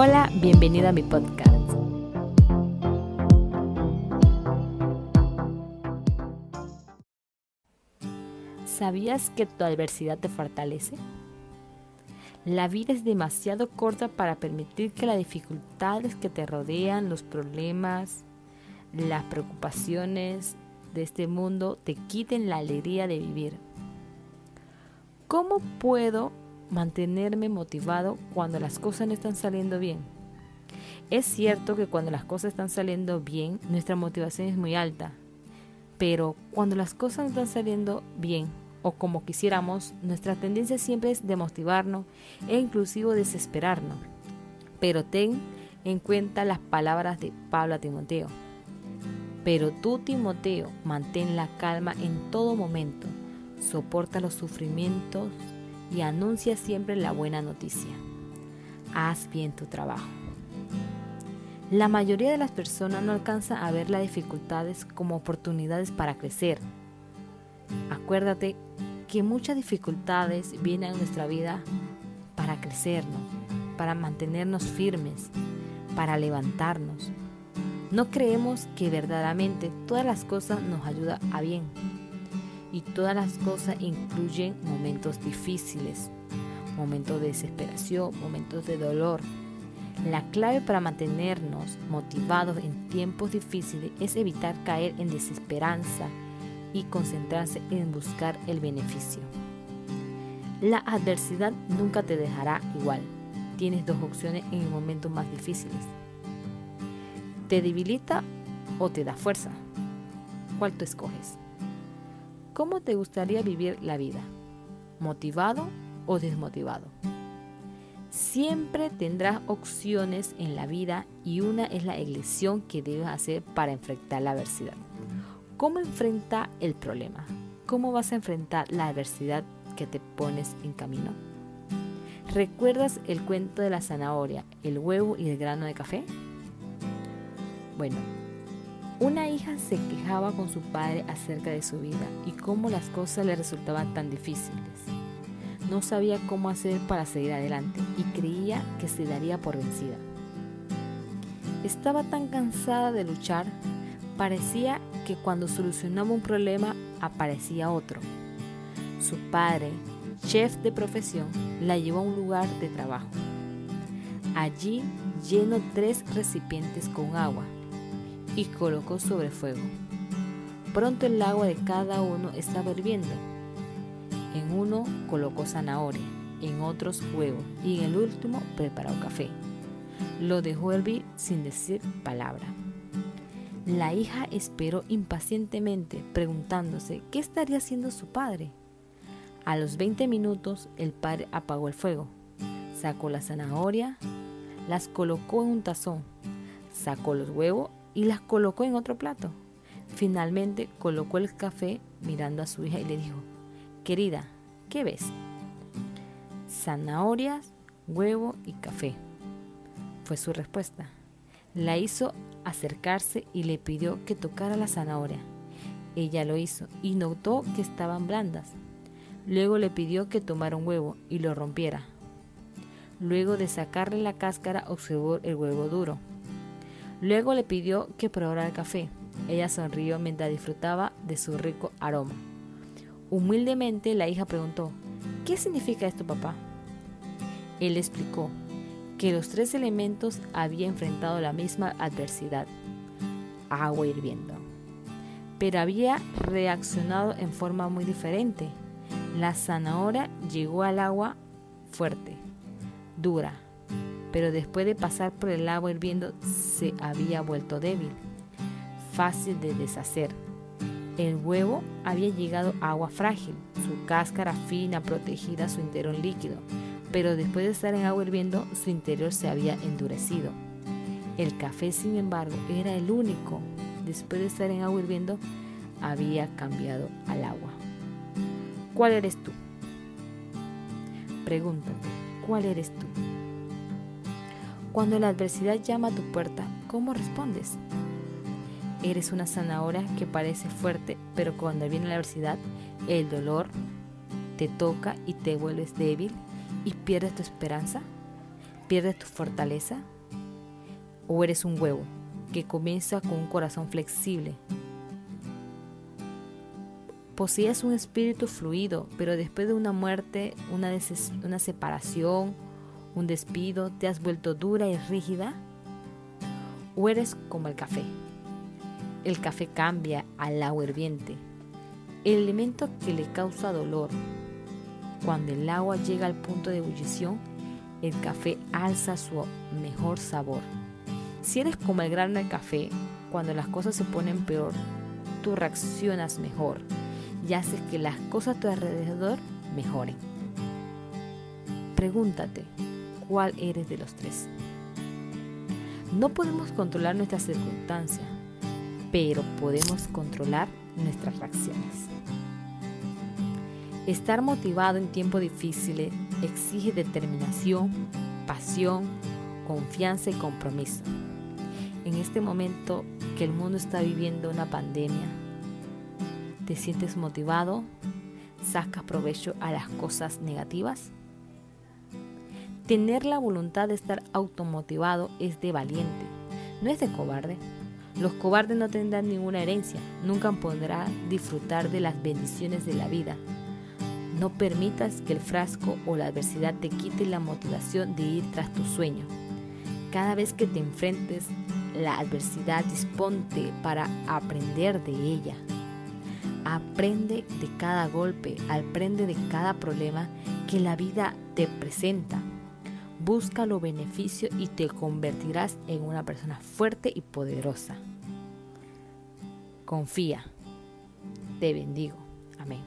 Hola, bienvenido a mi podcast. ¿Sabías que tu adversidad te fortalece? La vida es demasiado corta para permitir que las dificultades que te rodean, los problemas, las preocupaciones de este mundo te quiten la alegría de vivir. ¿Cómo puedo mantenerme motivado cuando las cosas no están saliendo bien. Es cierto que cuando las cosas están saliendo bien, nuestra motivación es muy alta, pero cuando las cosas no están saliendo bien o como quisiéramos, nuestra tendencia siempre es demotivarnos e inclusive desesperarnos. Pero ten en cuenta las palabras de Pablo a Timoteo. Pero tú, Timoteo, mantén la calma en todo momento, soporta los sufrimientos y anuncia siempre la buena noticia. Haz bien tu trabajo. La mayoría de las personas no alcanza a ver las dificultades como oportunidades para crecer. Acuérdate que muchas dificultades vienen a nuestra vida para crecernos, para mantenernos firmes, para levantarnos. No creemos que verdaderamente todas las cosas nos ayudan a bien y todas las cosas incluyen momentos difíciles, momentos de desesperación, momentos de dolor. La clave para mantenernos motivados en tiempos difíciles es evitar caer en desesperanza y concentrarse en buscar el beneficio. La adversidad nunca te dejará igual. Tienes dos opciones en el momento más difíciles. ¿Te debilita o te da fuerza? ¿Cuál tú escoges? ¿Cómo te gustaría vivir la vida? ¿Motivado o desmotivado? Siempre tendrás opciones en la vida y una es la elección que debes hacer para enfrentar la adversidad. ¿Cómo enfrenta el problema? ¿Cómo vas a enfrentar la adversidad que te pones en camino? ¿Recuerdas el cuento de la zanahoria, el huevo y el grano de café? Bueno, una hija se quejaba con su padre acerca de su vida y cómo las cosas le resultaban tan difíciles. No sabía cómo hacer para seguir adelante y creía que se daría por vencida. Estaba tan cansada de luchar, parecía que cuando solucionaba un problema aparecía otro. Su padre, chef de profesión, la llevó a un lugar de trabajo. Allí llenó tres recipientes con agua y colocó sobre fuego. Pronto el agua de cada uno estaba hirviendo. En uno colocó zanahoria, en otros huevo y en el último preparó café. Lo dejó hervir sin decir palabra. La hija esperó impacientemente, preguntándose qué estaría haciendo su padre. A los 20 minutos el padre apagó el fuego, sacó la zanahoria, las colocó en un tazón, sacó los huevos y las colocó en otro plato. Finalmente colocó el café mirando a su hija y le dijo, querida, ¿qué ves? Zanahorias, huevo y café. Fue su respuesta. La hizo acercarse y le pidió que tocara la zanahoria. Ella lo hizo y notó que estaban blandas. Luego le pidió que tomara un huevo y lo rompiera. Luego de sacarle la cáscara observó el huevo duro. Luego le pidió que probara el café. Ella sonrió mientras disfrutaba de su rico aroma. Humildemente la hija preguntó, ¿qué significa esto, papá? Él explicó que los tres elementos habían enfrentado la misma adversidad, agua hirviendo, pero había reaccionado en forma muy diferente. La zanahoria llegó al agua fuerte, dura, pero después de pasar por el agua hirviendo se había vuelto débil, fácil de deshacer. El huevo había llegado a agua frágil, su cáscara fina protegida su interior líquido, pero después de estar en agua hirviendo su interior se había endurecido. El café, sin embargo, era el único, después de estar en agua hirviendo, había cambiado al agua. ¿Cuál eres tú? Pregúntate, ¿cuál eres tú? Cuando la adversidad llama a tu puerta, ¿cómo respondes? Eres una zanahoria que parece fuerte, pero cuando viene la adversidad, el dolor te toca y te vuelves débil y pierdes tu esperanza. ¿Pierdes tu fortaleza? ¿O eres un huevo que comienza con un corazón flexible? Poseías un espíritu fluido, pero después de una muerte, una, una separación, un despido, te has vuelto dura y rígida? ¿O eres como el café? El café cambia al agua hirviente, el elemento que le causa dolor. Cuando el agua llega al punto de ebullición, el café alza su mejor sabor. Si eres como el grano del café, cuando las cosas se ponen peor, tú reaccionas mejor y haces que las cosas a tu alrededor mejoren. Pregúntate, ¿cuál eres de los tres? No podemos controlar nuestras circunstancias, pero podemos controlar nuestras reacciones. Estar motivado en tiempos difíciles exige determinación, pasión, confianza y compromiso. En este momento que el mundo está viviendo una pandemia, ¿te sientes motivado? ¿Sacas provecho a las cosas negativas? Tener la voluntad de estar automotivado es de valiente, no es de cobarde. Los cobardes no tendrán ninguna herencia, nunca podrán disfrutar de las bendiciones de la vida, no permitas que el frasco o la adversidad te quite la motivación de ir tras tu sueño. Cada vez que te enfrentes la adversidad, disponte para aprender de ella. Aprende de cada golpe, aprende de cada problema que la vida te presenta. Busca los beneficios y te convertirás en una persona fuerte y poderosa. Confía. Te bendigo. Amén.